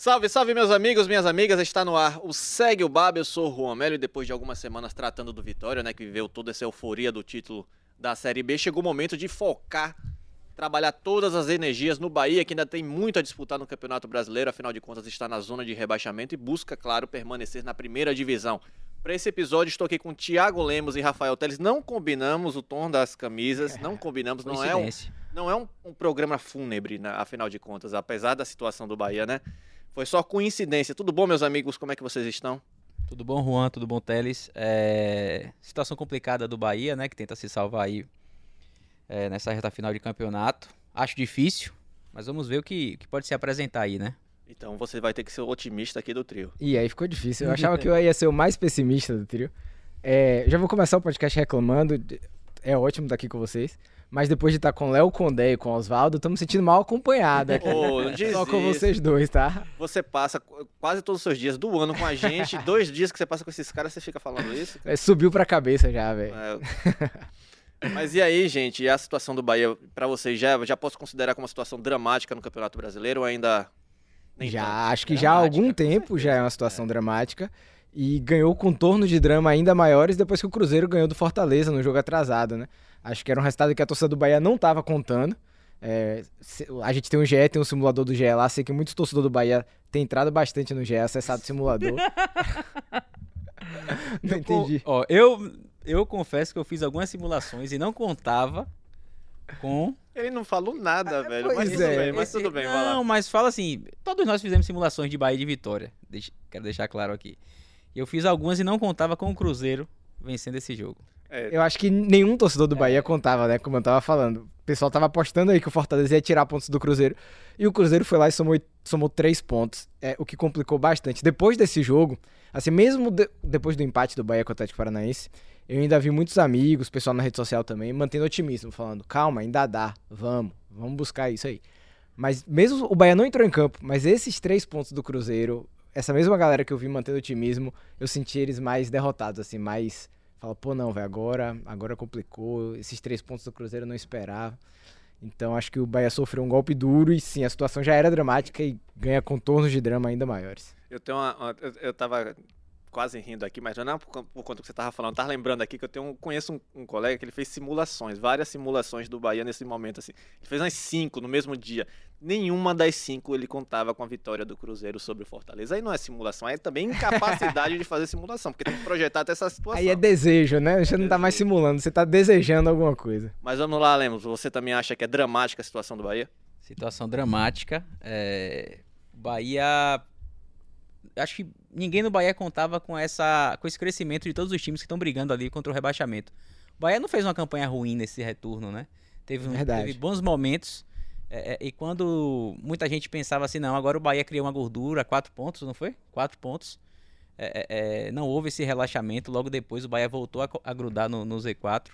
Salve, salve meus amigos, minhas amigas, está no ar o Segue o Baba, eu sou o Juan Melo e depois de algumas semanas tratando do Vitória, né, que viveu toda essa euforia do título da Série B, chegou o momento de focar, trabalhar todas as energias no Bahia, que ainda tem muito a disputar no Campeonato Brasileiro, afinal de contas está na zona de rebaixamento e busca, claro, permanecer na primeira divisão. Para esse episódio estou aqui com Thiago Lemos e Rafael Teles, não combinamos o tom das camisas, não combinamos, não é um, não é um, um programa fúnebre, né, afinal de contas, apesar da situação do Bahia, né? Foi só coincidência. Tudo bom, meus amigos? Como é que vocês estão? Tudo bom, Juan? Tudo bom, Teles? É... Situação complicada do Bahia, né? Que tenta se salvar aí é, nessa reta final de campeonato. Acho difícil, mas vamos ver o que, que pode se apresentar aí, né? Então você vai ter que ser o otimista aqui do trio. E aí ficou difícil. Eu achava que eu ia ser o mais pessimista do trio. É, já vou começar o podcast reclamando. É ótimo estar aqui com vocês. Mas depois de estar com Léo Condé e com Oswaldo, estamos sentindo mal acompanhado aqui. Oh, Só com vocês dois, tá? Você passa quase todos os seus dias do ano com a gente, dois dias que você passa com esses caras, você fica falando isso? É, subiu pra cabeça já, velho. É. Mas e aí, gente, e a situação do Bahia, pra vocês, já, já posso considerar como uma situação dramática no Campeonato Brasileiro ou ainda... nem já, tanto? acho que já há Dramática, algum tempo já é uma situação dramática. E ganhou contornos de drama ainda maiores depois que o Cruzeiro ganhou do Fortaleza no jogo atrasado, né? Acho que era um resultado que a torcida do Bahia não estava contando. É, a gente tem um GE, tem um simulador do GE lá. Sei que muitos torcedores do Bahia têm entrado bastante no GE, acessado o simulador. não entendi. Ó, eu, eu confesso que eu fiz algumas simulações e não contava com. Ele não falou nada, velho, mas pois tudo é. bem, mas tudo bem, vai lá. Não, mas fala assim: todos nós fizemos simulações de Bahia e de Vitória. Deixa- quero deixar claro aqui. Eu fiz algumas e não contava com o Cruzeiro vencendo esse jogo. É, Eu acho que nenhum torcedor do Bahia contava, né? Como eu tava falando. O pessoal tava apostando aí que o Fortaleza ia tirar pontos do Cruzeiro. E o Cruzeiro foi lá e somou, somou três pontos. É, o que complicou bastante. Depois desse jogo, assim, mesmo de- depois do empate do Bahia com o Atlético Paranaense, eu ainda vi muitos amigos, pessoal na rede social também, mantendo otimismo, falando, calma, ainda dá, vamos, vamos buscar isso aí. Mas mesmo o Bahia não entrou em campo, mas esses três pontos do Cruzeiro, essa mesma galera que eu vi mantendo otimismo, eu senti eles mais derrotados, assim, mais. Fala, pô, não, velho, agora, agora complicou. Esses três pontos do Cruzeiro eu não esperava. Então acho que o Bahia sofreu um golpe duro e sim, a situação já era dramática e ganha contornos de drama ainda maiores. Eu tenho uma, uma- eu, eu tava quase rindo aqui, mas não é por, por conta do que você tava falando. Tava lembrando aqui que eu tenho um- conheço um, um colega que ele fez simulações, várias simulações do Bahia nesse momento assim. Ele fez umas cinco no mesmo dia. Nenhuma das cinco ele contava com a vitória do Cruzeiro sobre o Fortaleza. Aí não é simulação, aí é também incapacidade de fazer simulação, porque tem que projetar até essa situação. Aí é desejo, né? Você não tá mais simulando, você tá desejando alguma coisa. Mas vamos lá, Lemos. Você também acha que é dramática a situação do Bahia? Situação dramática. É... Bahia. Acho que ninguém no Bahia contava com, essa... com esse crescimento de todos os times que estão brigando ali contra o rebaixamento. O Bahia não fez uma campanha ruim nesse retorno, né? Teve, um- teve bons momentos. é, é, e quando muita gente pensava assim, não, agora o Bahia criou uma gordura, quatro pontos, não foi? Quatro pontos. É, é, é, não houve esse relaxamento. Logo depois o Bahia voltou a, a grudar no, no Z4.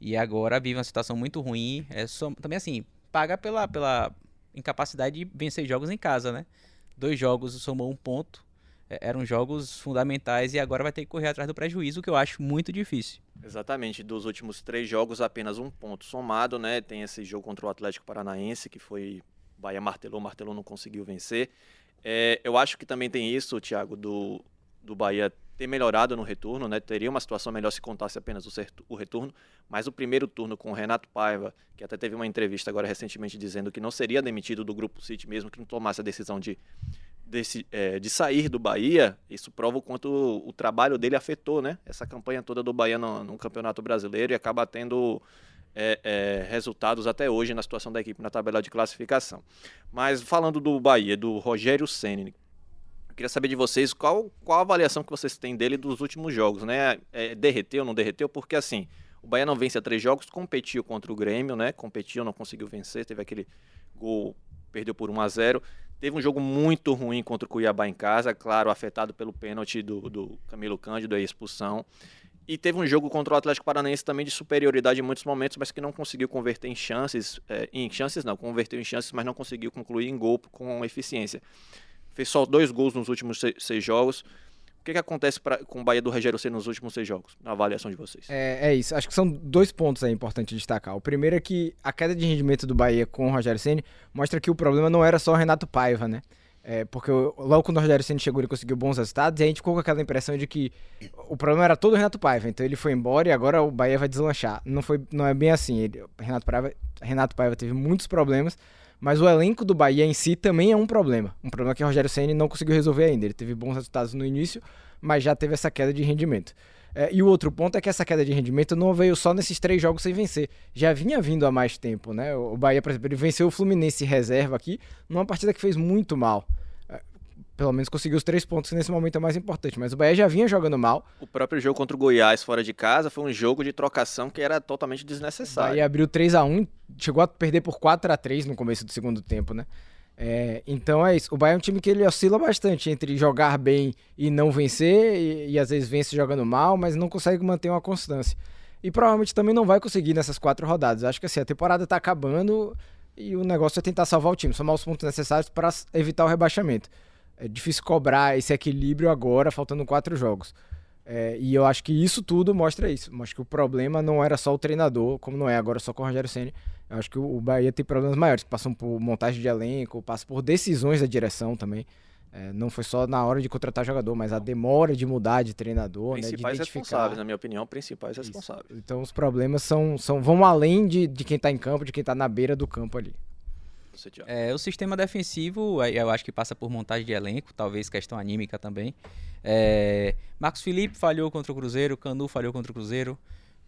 E agora vive uma situação muito ruim. É só, também assim, paga pela, pela incapacidade de vencer jogos em casa, né? Dois jogos somou um ponto. É, eram jogos fundamentais e agora vai ter que correr atrás do prejuízo, que eu acho muito difícil. Exatamente, dos últimos três jogos, apenas um ponto somado, né? Tem esse jogo contra o Atlético Paranaense, que foi. Bahia martelou, martelou, não conseguiu vencer. É, eu acho que também tem isso, Thiago, do, do Bahia ter melhorado no retorno, né? Teria uma situação melhor se contasse apenas o, retorno, mas o primeiro turno com o Renato Paiva, que até teve uma entrevista agora recentemente dizendo que não seria demitido do Grupo City mesmo que não tomasse a decisão de, desse, é, de sair do Bahia, isso prova o quanto o, o trabalho dele afetou, né? Essa campanha toda do Bahia no, no Campeonato Brasileiro e acaba tendo é, é, resultados até hoje na situação da equipe na tabela de classificação. Mas falando do Bahia, do Rogério Ceni, queria saber de vocês qual, qual a avaliação que vocês têm dele dos últimos jogos, né? É, derreteu, não derreteu? Porque assim, o Bahia não vence há três jogos, competiu contra o Grêmio, né? Competiu, não conseguiu vencer, teve aquele gol, perdeu por 1 a 0 Teve um jogo muito ruim contra o Cuiabá em casa, claro, afetado pelo pênalti do, do Camilo Cândido, a expulsão. E teve um jogo contra o Atlético Paranaense também de superioridade em muitos momentos, mas que não conseguiu converter em chances. É, em chances não, converteu em chances, mas não conseguiu concluir em gol com eficiência. Fez só dois gols nos últimos seis, jogos. O que, que acontece pra, com o Bahia do Rogério C nos últimos seis jogos, na avaliação de vocês? É, é isso. Acho que são dois pontos aí importantes destacar. O primeiro é que a queda de rendimento do Bahia com o Rogério Ceni mostra que o problema não era só o Renato Paiva, né? É, porque logo quando o Rogério Ceni chegou, ele conseguiu bons resultados e a gente ficou com aquela impressão de que o problema era todo o Renato Paiva. Então ele foi embora e agora o Bahia vai deslanchar. Não, foi, não é bem assim. Ele, Renato, Paiva, Renato Paiva teve muitos problemas, mas o elenco do Bahia em si também é um problema. Um problema que o Rogério Ceni não conseguiu resolver ainda. Ele teve bons resultados no início, mas já teve essa queda de rendimento. É, e o outro ponto é que essa queda de rendimento não veio só nesses três jogos sem vencer. Já vinha vindo há mais tempo, né? O Bahia, por exemplo, ele venceu o Fluminense reserva aqui numa partida que fez muito mal pelo menos conseguiu os três pontos nesse momento é mais importante. Mas o Bahia já vinha jogando mal. O próprio jogo contra o Goiás fora de casa foi um jogo de trocação que era totalmente desnecessário. Bahia abriu 3 a 1 chegou a perder por 4 a 3 no começo do segundo tempo, né? É, então é isso. O Bahia é um time que ele oscila bastante entre jogar bem e não vencer, e, e às vezes vence jogando mal, mas não consegue manter uma constância. E provavelmente também não vai conseguir nessas quatro rodadas. Acho que assim, a temporada tá acabando e o negócio é tentar salvar o time, somar os pontos necessários para evitar o rebaixamento é difícil cobrar esse equilíbrio agora, faltando quatro jogos. É, e eu acho que isso tudo mostra isso. Acho que o problema não era só o treinador, como não é agora só com o Rogério Senna. Eu acho que o Bahia tem problemas maiores, que passam por montagem de elenco, passam por decisões da direção também. É, não foi só na hora de contratar jogador, mas a demora de mudar de treinador, principais né, de responsáveis, na minha opinião, principais responsáveis. Isso. Então os problemas são, são vão além de, de quem está em campo, de quem está na beira do campo ali. Você, é, o sistema defensivo, eu acho que passa por montagem de elenco, talvez questão anímica também. É, Marcos Felipe falhou contra o Cruzeiro, Canu falhou contra o Cruzeiro,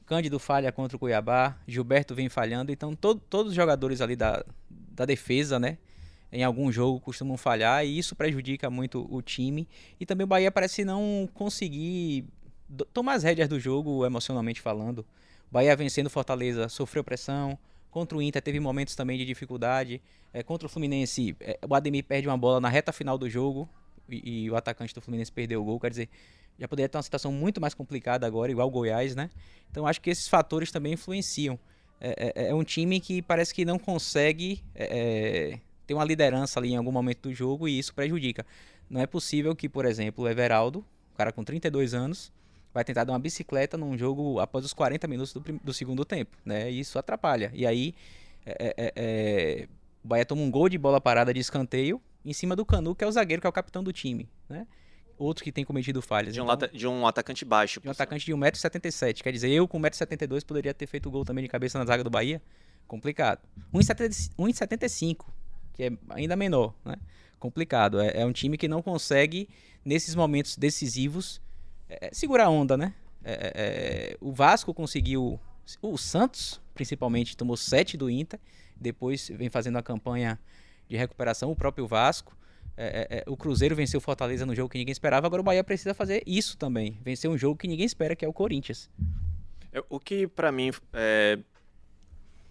Cândido falha contra o Cuiabá, Gilberto vem falhando, então todo, todos os jogadores ali da, da defesa, né? Em algum jogo costumam falhar e isso prejudica muito o time. E também o Bahia parece não conseguir tomar as rédeas do jogo emocionalmente falando. Bahia vencendo Fortaleza sofreu pressão, Contra o Inter teve momentos também de dificuldade. É, contra o Fluminense, é, o Ademir perde uma bola na reta final do jogo e, e, o atacante do Fluminense perdeu o gol. Quer dizer, já poderia ter uma situação muito mais complicada agora, igual o Goiás, né? Então acho que esses fatores também influenciam. É, é, é um time que parece que não consegue é, é, ter uma liderança ali em algum momento do jogo e isso prejudica. Não é possível que, por exemplo, o Everaldo, um cara com 32 anos, vai tentar dar uma bicicleta num jogo após os 40 minutos do, do segundo tempo, né? E isso atrapalha. E aí é, é, é, é, o Bahia toma um gol de bola parada de escanteio em cima do Canu, que é o zagueiro, que é o capitão do time, né? Outro que tem cometido falhas. De um, então, de um atacante baixo. De um atacante de 1,77m. Quer dizer, eu com 1,72m poderia ter feito o gol também de cabeça na zaga do Bahia. Complicado. 1,75m, que é ainda menor, né? Complicado. É, é um time que não consegue, nesses momentos decisivos, é, segurar a onda, né? É, é, é, o Vasco conseguiu. O Santos, principalmente, tomou 7 do Inter. Depois vem fazendo a campanha de recuperação. O próprio Vasco. É, o Cruzeiro venceu o Fortaleza no jogo que ninguém esperava. Agora o Bahia precisa fazer isso também. Vencer um jogo que ninguém espera, que é o Corinthians. O que, para mim,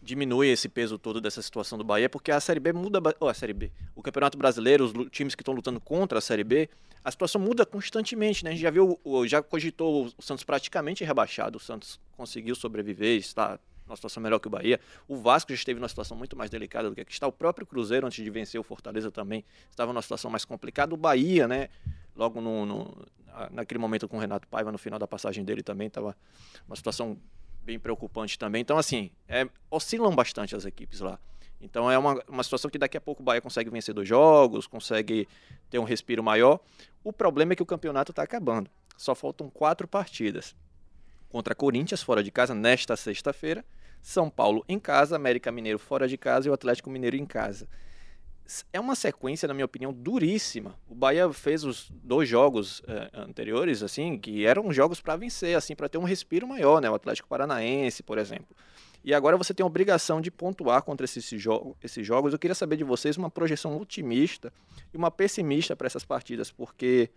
diminui esse peso todo dessa situação do Bahia, porque a Série B muda. Oh, a Série B. O Campeonato Brasileiro, os times que estão lutando contra a Série B, a situação muda constantemente, né? A gente já viu, já cogitou o Santos praticamente rebaixado. O Santos conseguiu sobreviver, está numa situação melhor que o Bahia. O Vasco já esteve numa situação muito mais delicada do que aqui está. O próprio Cruzeiro, antes de vencer o Fortaleza, também estava numa situação mais complicada. O Bahia, né? Logo no, no naquele momento com o Renato Paiva, no final da passagem dele também, estava uma situação bem preocupante também. Então, assim, é, oscilam bastante as equipes lá. Então é uma, uma situação que daqui a pouco o Bahia consegue vencer dois jogos, consegue ter um respiro maior. O problema é que o campeonato está acabando. Só faltam quatro partidas. Contra Corinthians, fora de casa, nesta sexta-feira. São Paulo em casa, América Mineiro fora de casa e o Atlético Mineiro em casa. É uma sequência, na minha opinião, duríssima. O Bahia fez os dois jogos eh, anteriores, assim, que eram jogos para vencer, assim, para ter um respiro maior, né? O Atlético Paranaense, por exemplo. E agora você tem a obrigação de pontuar contra esses, esses jogos. Eu queria saber de vocês uma projeção otimista e uma pessimista para essas partidas, porque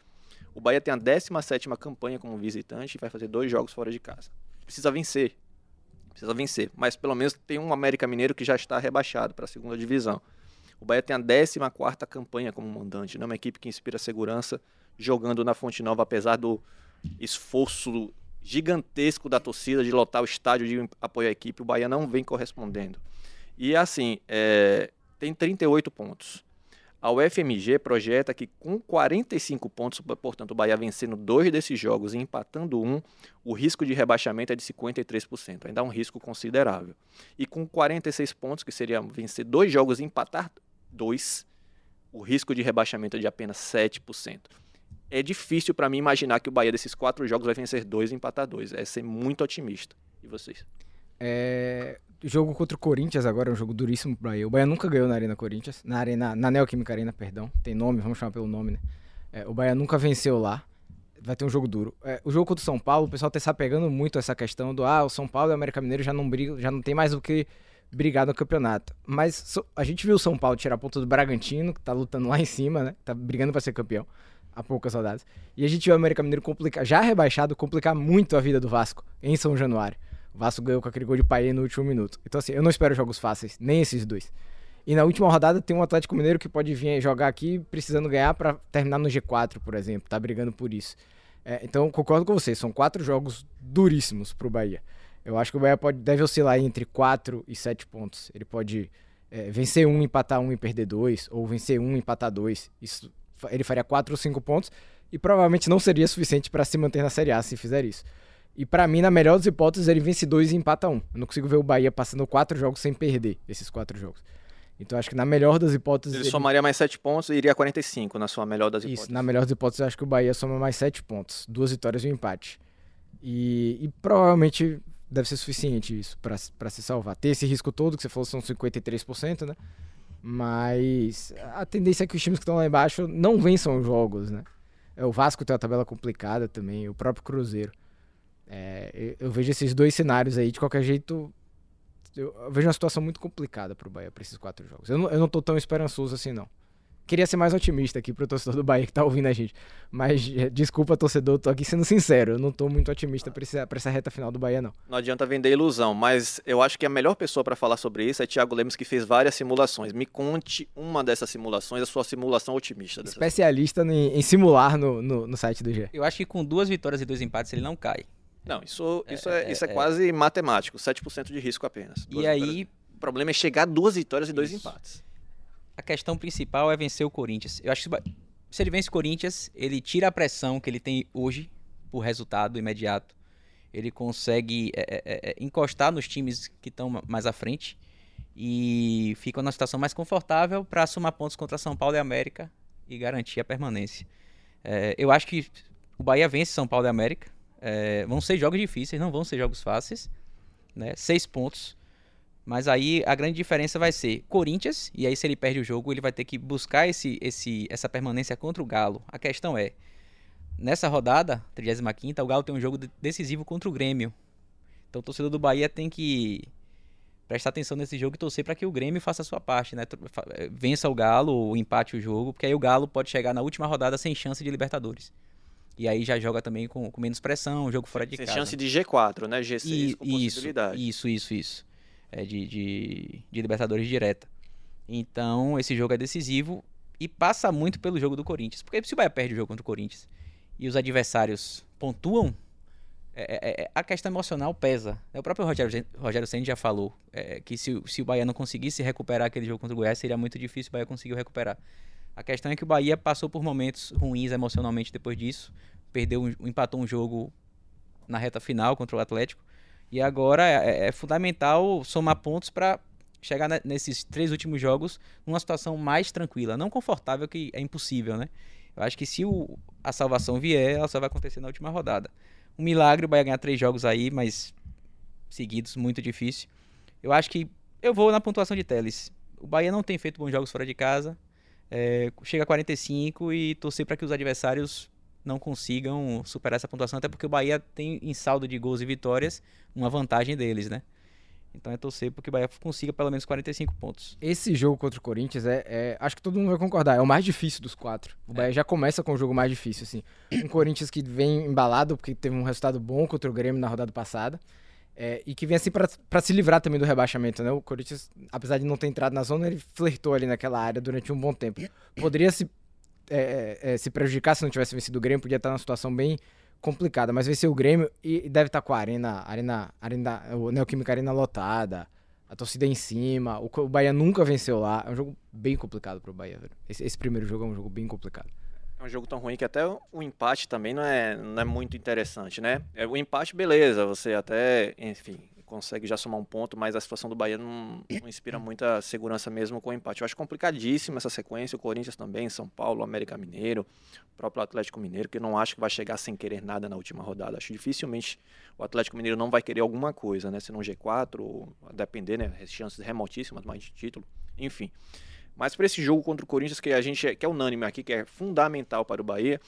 o Bahia tem a 17 campanha como visitante e vai fazer dois jogos fora de casa. Precisa vencer. Precisa vencer. Mas pelo menos tem um América Mineiro que já está rebaixado para a segunda divisão. O Bahia tem a 14 campanha como mandante, né? uma equipe que inspira segurança, jogando na Fonte Nova, apesar do esforço gigantesco da torcida de lotar o estádio de apoio à equipe, o Bahia não vem correspondendo. E assim, é, tem 38 pontos. A UFMG projeta que com 45 pontos, portanto, o Bahia vencendo dois desses jogos e empatando um, o risco de rebaixamento é de 53%, ainda é um risco considerável. E com 46 pontos, que seria vencer dois jogos e empatar dois, o risco de rebaixamento é de apenas 7%. É difícil para mim imaginar que o Bahia desses quatro jogos vai vencer dois e empatar dois. É ser muito otimista. E vocês? É, jogo contra o Corinthians agora é um jogo duríssimo pro Bahia. O Bahia nunca ganhou na Arena Corinthians, na Arena, na Neoquímica Arena, perdão. Tem nome, vamos chamar pelo nome, né? É, o Bahia nunca venceu lá. Vai ter um jogo duro. É, o jogo contra o São Paulo, o pessoal tá se apegando muito essa questão do ah, o São Paulo e o América Mineiro já não brigam, já não tem mais o que brigar no campeonato. Mas a gente viu o São Paulo tirar ponto do Bragantino, que tá lutando lá em cima, né? Tá brigando para ser campeão há poucas rodadas. E a gente viu o América Mineiro complicar, já rebaixado, complicar muito a vida do Vasco em São Januário. O Vasco ganhou com aquele gol de Paê no último minuto. Então, assim, eu não espero jogos fáceis, nem esses dois. E na última rodada tem um Atlético Mineiro que pode vir jogar aqui precisando ganhar para terminar no G4, por exemplo. Tá brigando por isso. É, então, concordo com você. São quatro jogos duríssimos pro Bahia. Eu acho que o Bahia pode, deve oscilar entre 4 e 7 pontos. Ele pode é, vencer um, empatar um e perder dois, ou vencer um, empatar dois. Isso, ele faria 4 ou 5 pontos e provavelmente não seria suficiente para se manter na Série A se fizer isso. E para mim, na melhor das hipóteses, ele vence dois e empata um. Eu não consigo ver o Bahia passando quatro jogos sem perder esses quatro jogos. Então acho que na melhor das hipóteses. Ele, ele... somaria mais sete pontos e iria a 45 na sua melhor das hipóteses. Isso, na melhor das hipóteses, acho que o Bahia soma mais sete pontos. Duas vitórias e um empate. E, e provavelmente deve ser suficiente isso para se salvar. Ter esse risco todo, que você falou são 53%, né? Mas a tendência é que os times que estão lá embaixo não vençam os jogos, né? É, o Vasco tem uma tabela complicada também, o próprio Cruzeiro. É, eu vejo esses dois cenários aí, de qualquer jeito, eu vejo uma situação muito complicada pro Bahia para esses quatro jogos. Eu não, eu não tô tão esperançoso assim, não. Queria ser mais otimista aqui pro torcedor do Bahia que tá ouvindo a gente. Mas, é, desculpa, torcedor, tô aqui sendo sincero. Eu não tô muito otimista pra, essa, pra essa reta final do Bahia, não. Não adianta vender ilusão, mas eu acho que a melhor pessoa para falar sobre isso é Thiago Lemos, que fez várias simulações. Me conte uma dessas simulações, a sua simulação otimista. Especialista em, em, simular no, no, no site do G. Eu acho que com duas vitórias e dois empates ele não cai. Não, isso, isso é, é, isso é, é quase matemático, 7% de risco apenas. e aí. O problema é chegar a duas vitórias e dois empates. A questão principal é vencer o Corinthians. Eu acho que se ele vence o Corinthians, ele tira a pressão que ele tem hoje por resultado imediato. Ele consegue é, é, é, é encostar nos times que estão mais à frente e fica numa situação mais confortável para somar pontos contra São Paulo e América e garantir a permanência. É, eu acho que o Bahia vence São Paulo e América. Vão ser jogos difíceis, não vão ser jogos fáceis. Né? Seis pontos. Mas aí a grande diferença vai ser Corinthians, e aí se ele perde o jogo, ele vai ter que buscar esse, esse, essa permanência contra o Galo. A questão é, nessa rodada, 35 o Galo tem um jogo decisivo contra o Grêmio. Então o torcedor do Bahia tem que prestar atenção nesse jogo e torcer para que o Grêmio faça a sua parte, né? Vença o Galo ou empate o jogo, porque aí o Galo pode chegar na última rodada sem chance de Libertadores. E aí já joga também com, com menos pressão, jogo fora de Sem casa. chance de G4, né? G6 e, com possibilidade. Isso, isso, isso. É de, de, de Libertadores direta. Então, esse jogo é decisivo e passa muito pelo jogo do Corinthians. Porque se o Bahia perde o jogo contra o Corinthians e os adversários pontuam, é, é, é a questão emocional pesa. O próprio Rogério, Rogério Senna já falou é, que se, se o Bahia não conseguisse recuperar aquele jogo contra o Goiás, seria muito difícil o Bahia conseguir recuperar. A questão é que o Bahia passou por momentos ruins emocionalmente depois disso. Perdeu, empatou um jogo na reta final contra o Atlético. E agora é, é, é fundamental somar pontos para chegar nesses três últimos jogos numa situação mais tranquila. Não confortável, que é impossível, né? Eu acho que se o, a salvação vier, ela só vai acontecer na última rodada. Um milagre, o Bahia ganhar três jogos aí, mas seguidos, muito difícil. Eu acho que eu vou na pontuação de Teles. O Bahia não tem feito bons jogos fora de casa é, chega a 45 e torcer para que os adversários não consigam superar essa pontuação, até porque o Bahia tem em saldo de gols e vitórias uma vantagem deles, né? Então é torcer porque o Bahia consiga pelo menos 45 pontos. Esse jogo contra o Corinthians é, é, Acho que todo mundo vai concordar, é o mais difícil dos quatro. O Bahia é. já começa com o jogo mais difícil, assim. Um Corinthians que vem embalado porque teve um resultado bom contra o Grêmio na rodada passada. É, e que vem assim pra se livrar também do rebaixamento, né? O Corinthians, apesar de não ter entrado na zona, ele flertou ali naquela área durante um bom tempo. Poderia se, é, é, se prejudicar se não tivesse vencido o Grêmio, podia estar numa situação bem complicada, mas venceu o Grêmio e deve estar com a arena, arena, arena o Neoquímica Arena lotada, a torcida em cima, o, o Bahia nunca venceu lá, é um jogo bem complicado pro Bahia, velho. Esse, esse primeiro jogo é um jogo bem complicado. É um jogo tão ruim que até o empate também não é, não é muito interessante, né? É, o empate, beleza, você até, enfim, consegue já somar um ponto, mas a situação do Bahia não, não inspira muita segurança mesmo com o empate. Eu acho complicadíssima essa sequência, o Corinthians também, São Paulo, América Mineiro, o próprio Atlético Mineiro, que eu não acho que vai chegar sem querer nada na última rodada. Acho dificilmente o Atlético Mineiro não vai querer alguma coisa, né? Se não G4, ou a depender, né? Chances remotíssimas mais de título, enfim. Mas para esse jogo contra o Corinthians, que a gente é, que é unânime aqui, que é fundamental para o Bahia,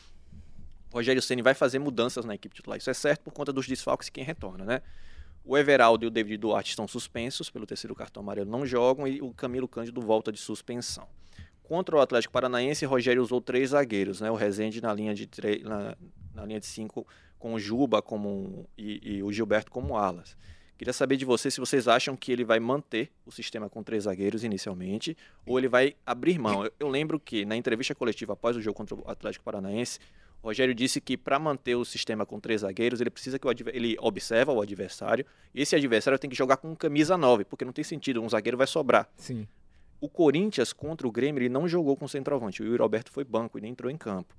o Rogério Ceni vai fazer mudanças na equipe titular. Isso é certo por conta dos desfalques e quem retorna, né? O Everaldo e o David Duarte estão suspensos pelo terceiro cartão amarelo, não jogam, e o Camilo Cândido volta de suspensão. Contra o Atlético Paranaense, Rogério usou três zagueiros, né? O Rezende na linha de na, na linha de cinco, com o Juba como e, e o Gilberto como alas. Queria saber de vocês se vocês acham que ele vai manter o sistema com três zagueiros inicialmente ou ele vai abrir mão. Eu, eu lembro que na entrevista coletiva após o jogo contra o Atlético Paranaense, o Rogério disse que para manter o sistema com três zagueiros, ele precisa que o ele observa o adversário e esse adversário tem que jogar com camisa 9, porque não tem sentido, um zagueiro vai sobrar. Sim. O Corinthians contra o Grêmio, ele não jogou com centroavante. O Yuri Alberto foi banco e nem entrou em campo.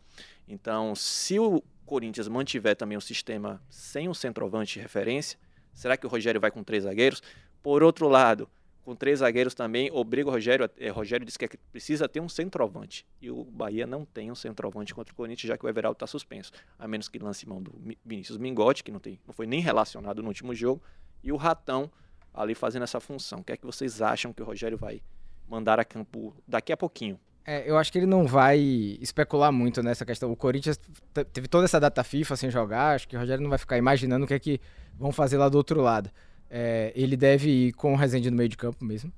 Então, se o Corinthians mantiver também o sistema sem o centroavante de referência, Será que o Rogério vai com três zagueiros? Por outro lado, com três zagueiros também, obriga o Rogério. É, Rogério disse que é precisa ter um centroavante. E o Bahia não tem um centroavante contra o Corinthians, já que o Everaldo está suspenso. A menos que lance mão do Vinícius Mingotti, que não, tem, não foi nem relacionado no último jogo, e o Ratão ali fazendo essa função. O que é que vocês acham que o Rogério vai mandar a campo daqui a pouquinho? É, eu acho que ele não vai especular muito nessa questão. O Corinthians teve toda essa data FIFA sem jogar, acho que o Rogério não vai ficar imaginando o que é que vão fazer lá do outro lado. É, ele deve ir com o Rezende no meio de campo mesmo.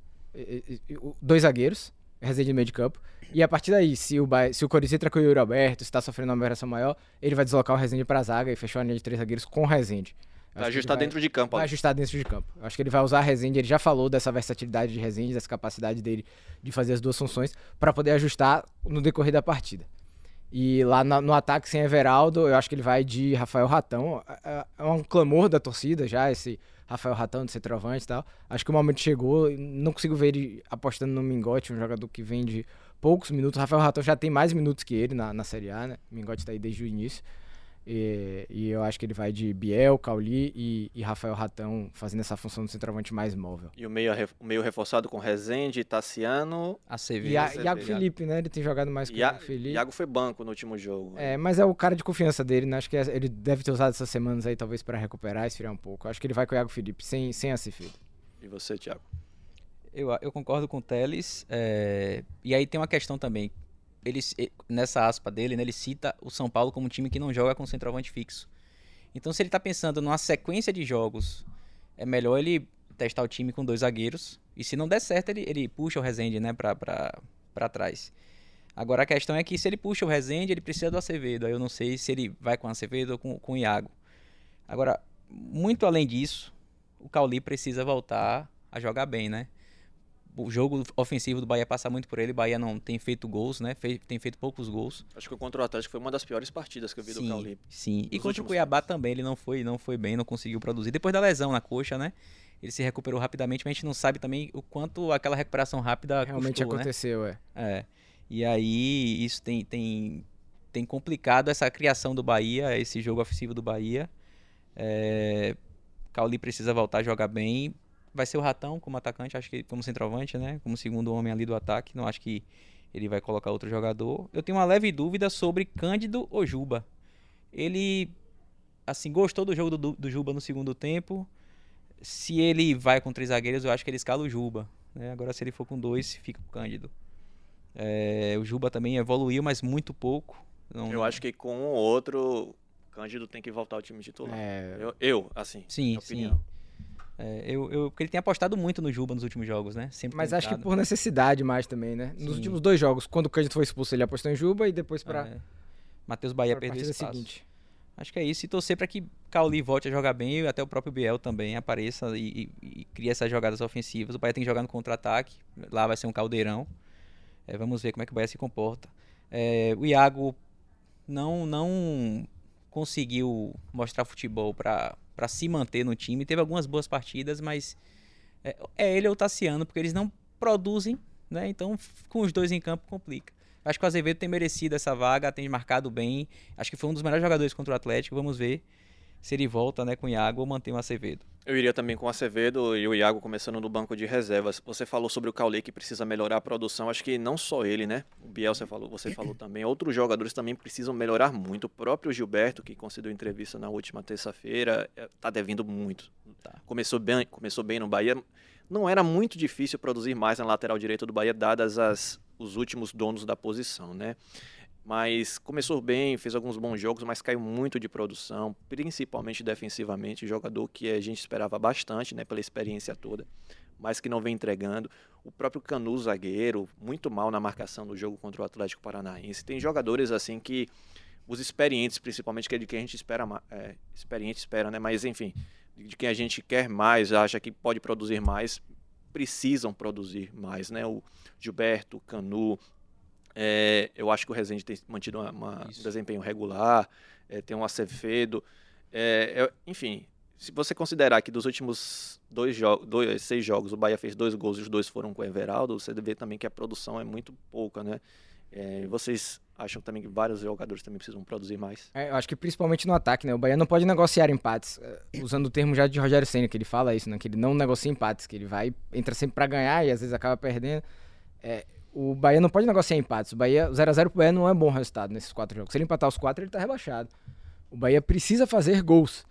Dois zagueiros, Rezende no meio de campo. E a partir daí, se o, se o Corinthians entra com o Yuri Alberto, se está sofrendo uma variação maior, ele vai deslocar o Rezende para a zaga e fechar a linha de três zagueiros com o Rezende. Vai ajustar vai, dentro de campo. Vai ajustar dentro de campo. Acho que ele vai usar a Rezende, ele já falou dessa versatilidade de Rezende, dessa capacidade dele de fazer as duas funções, para poder ajustar no decorrer da partida. E lá no, no ataque sem Everaldo, eu acho que ele vai de Rafael Ratão. É, é, é um clamor da torcida já, esse Rafael Ratão de centroavante e tal. Acho que o momento chegou, não consigo ver ele apostando no Mingote, um jogador que vem de poucos minutos. Rafael Ratão já tem mais minutos que ele na, na Série A, né? O Mingote tá aí desde o início. E, e, eu acho que ele vai de Biel, Cauli e, e, Rafael Ratão fazendo essa função do centroavante mais móvel. E o meio, o meio reforçado com Rezende, Tassiano. Acevedo. E a, Iago Felipe, né? Ele tem jogado mais com o Felipe. Iago foi banco no último jogo. É, mas é o cara de confiança dele, né? Acho que é, ele deve ter usado essas semanas aí, talvez, para recuperar, esfriar um pouco. Acho que ele vai com o Iago Felipe, sem, sem Acevedo. E você, Thiago? Eu, eu concordo com o Teles. É... E aí tem uma questão também ele, nessa aspa dele, né, ele cita o São Paulo como um time que não joga com centroavante fixo. Então, se ele está pensando numa sequência de jogos, é melhor ele testar o time com dois zagueiros. E se não der certo, ele, ele puxa o Rezende né, para trás. Agora a questão é que se ele puxa o Rezende, ele precisa do Acevedo. Aí eu não sei se ele vai com o Acevedo ou com, com o Iago. Agora, muito além disso, o Cauli precisa voltar a jogar bem, né? O jogo ofensivo do Bahia passa muito por ele. O Bahia não tem feito gols, né? Fe tem feito poucos gols. Acho que contra o Atlético foi uma das piores partidas que eu vi sim, do Cauli. Sim, e contra o Cuiabá tempos. também ele não foi, não foi bem, não conseguiu produzir. Depois da lesão na coxa, né? Ele se recuperou rapidamente, mas a gente não sabe também o quanto aquela recuperação rápida realmente custou, né? aconteceu, né? é. É. E aí isso tem, tem, tem complicado essa criação do Bahia, esse jogo ofensivo do Bahia. É... Cauli precisa voltar a jogar bem vai ser o Ratão como atacante, acho que como centroavante, né? Como segundo homem ali do ataque. Não acho que ele vai colocar outro jogador. Eu tenho uma leve dúvida sobre Cândido ou Juba. Ele, assim, gostou do jogo do, do Juba no segundo tempo. Se ele vai com três zagueiros, eu acho que ele escala o Juba. Né? Agora, se ele for com dois, fica o Cândido. É, o Juba também evoluiu, mas muito pouco. Não, eu acho que com o outro, Cândido tem que voltar ao time titular. É... Eu, eu, assim, sim, opinião. Sim. É, eu, eu, porque ele tem apostado muito no Juba nos últimos jogos, né? Sempre Mas acho que por necessidade mais também, né? Nos Sim. últimos dois jogos, quando o Cândido foi expulso, ele apostou em Juba e depois para. É. Matheus Bahia perdeu espaço. Seguinte. Acho que é isso. E torcer para que Cauli volte a jogar bem e até o próprio Biel também apareça e, e, e crie essas jogadas ofensivas. O Bahia tem que jogar no contra-ataque. Lá vai ser um caldeirão. É, vamos ver como é que o Bahia se comporta. É, o Iago não, não conseguiu mostrar futebol para se manter no time. Teve algumas boas partidas, mas é, é ele ou o Tassiano, porque eles não produzem, né? Então, com os dois em campo, complica. Acho que o Azevedo tem merecido essa vaga, tem marcado bem. Acho que foi um dos melhores jogadores contra o Atlético. Vamos ver se ele volta né, com o Iago ou mantém o Acevedo. Eu iria também com o Acevedo e o Iago começando no banco de reservas. Você falou sobre o Caule que precisa melhorar a produção. Acho que não só ele, né? O Biel você falou, você falou também. Outros jogadores também precisam melhorar muito. O próprio Gilberto, que concedeu entrevista na última terça-feira, está devendo muito. Tá. Começou bem, começou bem no Bahia. Não era muito difícil produzir mais na lateral direita do Bahia, dadas as os últimos donos da posição, né? Mas começou bem, fez alguns bons jogos, mas caiu muito de produção, principalmente defensivamente, jogador que a gente esperava bastante, né, pela experiência toda, mas que não vem entregando. O próprio Canu, zagueiro, muito mal na marcação do jogo contra o Atlético Paranaense. Tem jogadores assim que os experientes, principalmente, que é de quem a gente espera, é, experiente espera, né? Mas enfim, de quem a gente quer mais, acha que pode produzir mais, precisam produzir mais, né? O Gilberto, Canu, é, eu acho que o Rezende tem mantido uma, uma, um desempenho regular, é, tem um Acevedo, é, enfim, se você considerar que dos últimos dois, jogos, dois, seis jogos o Bahia fez dois gols e os dois foram com o Everaldo, você vê também que a produção é muito pouca, né? É, vocês acham também que vários jogadores também precisam produzir mais? É, eu acho que principalmente no ataque, né? O Bahia não pode negociar empates, é, usando o termo já de Rogério Senna, que ele fala isso, né? Que ele não negocia empates, que ele vai, entra sempre para ganhar e às vezes acaba perdendo. É, o Bahia não pode negociar empates. O Bahia, 0x0 pro Bahia não é bom resultado nesses quatro jogos. Se ele empatar os quatro, ele tá rebaixado. O Bahia precisa fazer gols.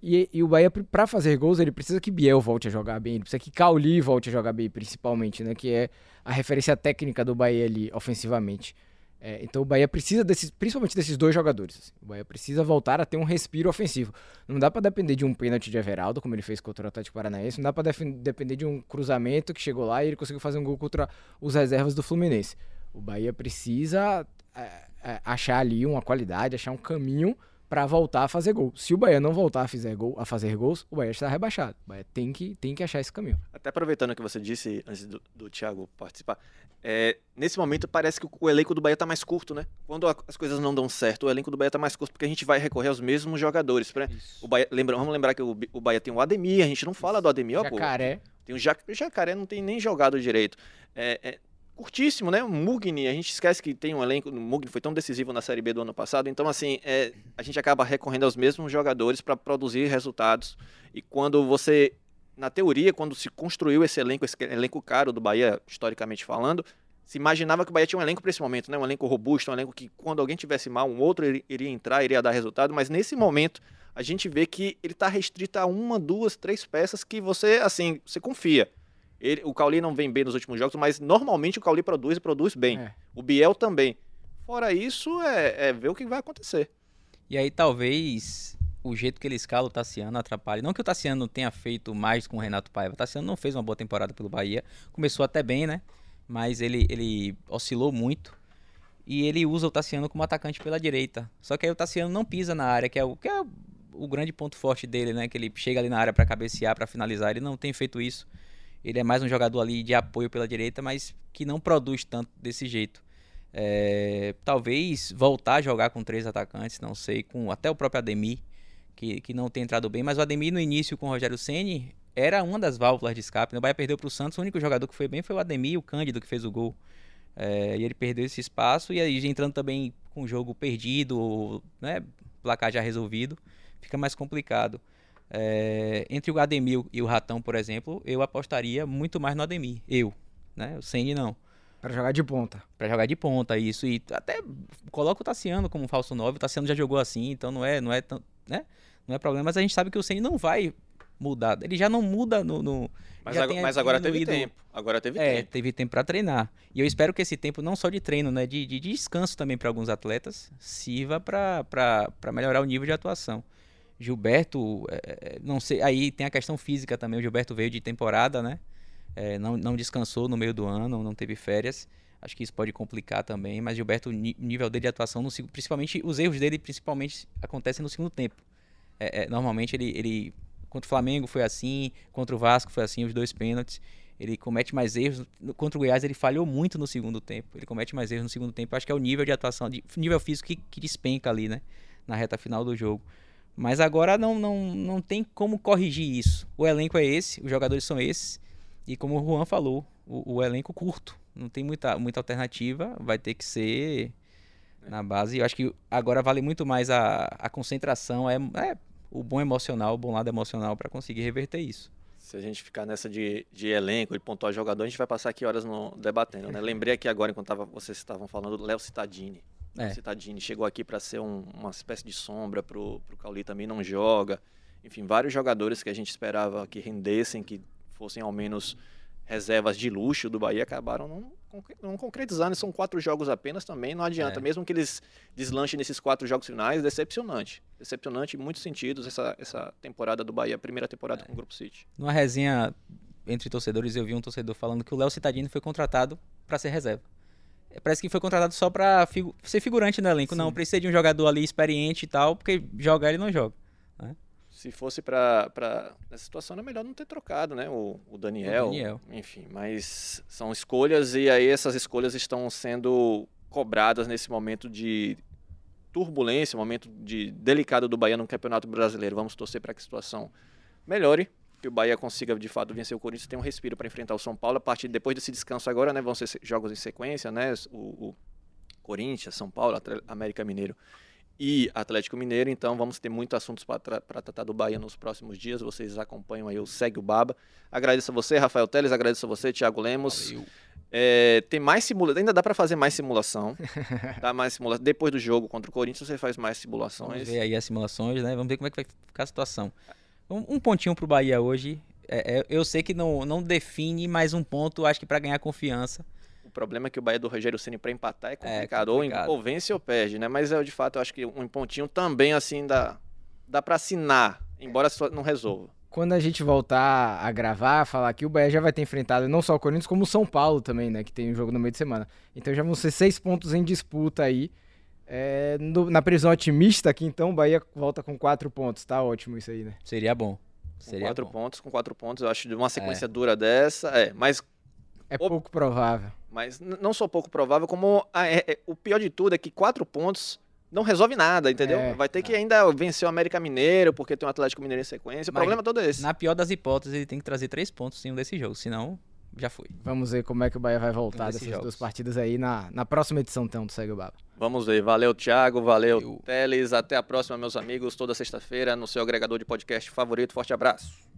E, e o Bahia, para fazer gols, ele precisa que Biel volte a jogar bem, ele precisa que Cauli volte a jogar bem, principalmente, né? Que é a referência técnica do Bahia ali, ofensivamente. É, então o Bahia precisa desses, principalmente desses dois jogadores. Assim. O Bahia precisa voltar a ter um respiro ofensivo. Não dá para depender de um pênalti de Everaldo, como ele fez contra o Atlético Paranaense. Não dá para depender de um cruzamento que chegou lá e ele conseguiu fazer um gol contra os reservas do Fluminense. O Bahia precisa é, é, achar ali uma qualidade, achar um caminho para voltar a fazer gol. Se o Bahia não voltar a fazer, gol, a fazer gols, o Bahia está rebaixado. O Bahia tem que, tem que achar esse caminho. Até aproveitando o que você disse antes do, do Thiago participar, é, nesse momento parece que o elenco do Bahia está mais curto, né? Quando as coisas não dão certo, o elenco do Bahia está mais curto porque a gente vai recorrer aos mesmos jogadores. Pra, o Bahia, lembra, vamos lembrar que o, o Bahia tem o Ademir, a gente não fala do Ademir, ó, Jacaré. Pô, tem o, Jac, o Jacaré não tem nem jogado direito. É, é, curtíssimo, né? O Mugni, a gente esquece que tem um elenco, o Mugni foi tão decisivo na Série B do ano passado, então assim, é, a gente acaba recorrendo aos mesmos jogadores para produzir resultados. E quando você, na teoria, quando se construiu esse elenco, esse elenco caro do Bahia, historicamente falando, se imaginava que o Bahia tinha um elenco para esse momento, né? Um elenco robusto, um elenco que quando alguém tivesse mal, um outro iria entrar, iria dar resultado, mas nesse momento a gente vê que ele está restrito a uma, duas, três peças que você, assim, você confia. Ele, o Cauli não vem bem nos últimos jogos, mas normalmente o Cauli produz e produz bem. É. O Biel também. Fora isso, é, é, ver o que vai acontecer. E aí talvez o jeito que ele escala o Tassiano atrapalhe. Não que o Tassiano não tenha feito mais com o Renato Paiva. O Tassiano não fez uma boa temporada pelo Bahia. Começou até bem, né? Mas ele, ele oscilou muito. E ele usa o Tassiano como atacante pela direita. Só que aí o Tassiano não pisa na área, que é o, que é o grande ponto forte dele, né? Que ele chega ali na área para cabecear, para finalizar. Ele não tem feito isso. Ele é mais um jogador ali de apoio pela direita, mas que não produz tanto desse jeito. É, talvez voltar a jogar com três atacantes, não sei, com até o próprio Ademir, que, que não tem entrado bem, mas o Ademir no início com o Rogério Ceni era uma das válvulas de escape. Né? O Bahia perdeu para o Santos, o único jogador que foi bem foi o Ademir, o Cândido que fez o gol. É, e ele perdeu esse espaço e aí entrando também com o jogo perdido, né, placar já resolvido, fica mais complicado. É, entre o Ademir e o Ratão, por exemplo, eu apostaria muito mais no Ademir. Eu, né? O Senni não. Para jogar de ponta. Para jogar de ponta, isso. E até coloca o Tassiano como falso 9. O Tassiano já jogou assim, então não é, não é tão, né? Não é problema, mas a gente sabe que o Senni não vai mudar. Ele já não muda no. no mas, agora, mas agora teve tempo. Agora teve é, tempo. teve tempo para treinar. E eu espero que esse tempo, não só de treino, né? De, de descanso também para alguns atletas, sirva para melhorar o nível de atuação. Gilberto, é, é, não sei, aí tem a questão física também. O Gilberto veio de temporada, né? É, não, não descansou no meio do ano, não teve férias. Acho que isso pode complicar também, mas Gilberto, nível dele de atuação, no, principalmente os erros dele, principalmente acontecem no segundo tempo. É, é, normalmente ele, ele contra o Flamengo foi assim, contra o Vasco foi assim, os dois pênaltis. Ele comete mais erros. Contra o Goiás ele falhou muito no segundo tempo. Ele comete mais erros no segundo tempo. Acho que é o nível de atuação, de, nível físico que, que despenca ali, né? Na reta final do jogo. Mas agora não, não, não tem como corrigir isso. O elenco é esse, os jogadores são esses. E como o Juan falou, o, o elenco curto. Não tem muita, muita alternativa. Vai ter que ser na base. Eu acho que agora vale muito mais a, a concentração, é, é o bom emocional, o bom lado emocional para conseguir reverter isso. Se a gente ficar nessa de, de elenco, de pontuar jogador, a gente vai passar aqui horas no, debatendo, né? Lembrei aqui agora, enquanto tava, vocês estavam falando, do Léo Cittadini. É. Cittadini chegou aqui para ser um- uma espécie de sombra pro, pro Cauli, também não joga. Enfim, vários jogadores que a gente esperava que rendessem, que fossem ao menos reservas de luxo do Bahia, acabaram não, não concretizando. São quatro jogos apenas também, não adianta. É. Mesmo que eles deslanchem nesses quatro jogos finais, decepcionante. Decepcionante em muitos sentidos essa, essa temporada do Bahia, a primeira temporada com o Grupo City. Numa resenha entre torcedores, eu vi um torcedor falando que o Léo Cittadini foi contratado para ser reserva. Parece que foi contratado só para ser figurante no elenco. Não, precisa de um jogador ali experiente e tal, porque jogar ele não joga. Se fosse pra, pra. Nessa situação era melhor não ter trocado, né? O, o Daniel. O Daniel. Enfim, mas são escolhas e aí essas escolhas estão sendo cobradas nesse momento de turbulência, momento de delicado do Bahia no Campeonato Brasileiro. Vamos torcer para que a situação melhore, que o Bahia consiga de fato vencer o Corinthians, tenha um respiro para enfrentar o São Paulo a partir depois desse descanso agora, né? Vão ser se- jogos em sequência, né? O, o Corinthians, São Paulo, América Mineiro e Atlético Mineiro. Então vamos ter muitos assuntos para tratar do Bahia nos próximos dias. Vocês acompanham aí o Segue o Baba. Agradeço a você, Rafael Teles, agradeço a você, Thiago Lemos. É, tem mais simulação, ainda dá para fazer mais simulação. dá mais simula... Depois do jogo contra o Corinthians, você faz mais simulações. Vamos ver aí as simulações, né? Vamos ver como é que vai ficar a situação. Um, um pontinho pro Bahia hoje. É, é, eu sei que não, não define, mas um ponto, acho que para ganhar confiança. O problema é que o Bahia do Rogério Ceni para empatar é complicado. complicado. Ou, ou vence ou perde, né? Mas eu, de fato, eu acho que um pontinho também, assim, dá, dá para assinar, embora não resolva. Quando a gente voltar a gravar, falar que o Bahia já vai ter enfrentado não só o Corinthians, como o São Paulo também, né? Que tem um jogo no meio de semana. Então já vão ser seis pontos em disputa aí. É, no- na previsão otimista aqui, então, o Bahia volta com quatro pontos. Tá ótimo isso aí, né? Seria bom. Com Seria quatro bom. pontos, com quatro pontos, eu acho de uma sequência dura dessa, é, mas É Opa. pouco provável. Mas não só pouco provável, como a- é- é- o pior de tudo é que quatro pontos não resolve nada, entendeu? É, Vai ter que ainda vencer o América Mineiro, porque tem o Atlético Mineiro em sequência. O Mas problema todo é esse. Na pior das hipóteses, ele tem que trazer três pontos em um desses jogos, senão já foi. Vamos ver como é que o Bahia vai voltar desses dessas jogos. duas partidas aí na, na próxima edição, então, do Segue o Baba. Vamos ver. Valeu, Thiago. Valeu, Valeu. Teles. Até a próxima, meus amigos. Toda sexta-feira no seu agregador de podcast favorito. Forte abraço.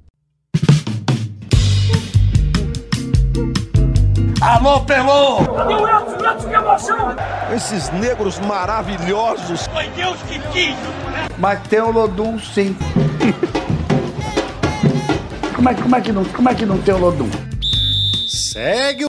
Alô, Pelô! Cadê o Elton? O Elton, que emoção! Esses negros maravilhosos. Foi Deus que quis! Mas tem o Lodum, sim. como, é, como, é que não, como é que não tem o Lodum? Segue o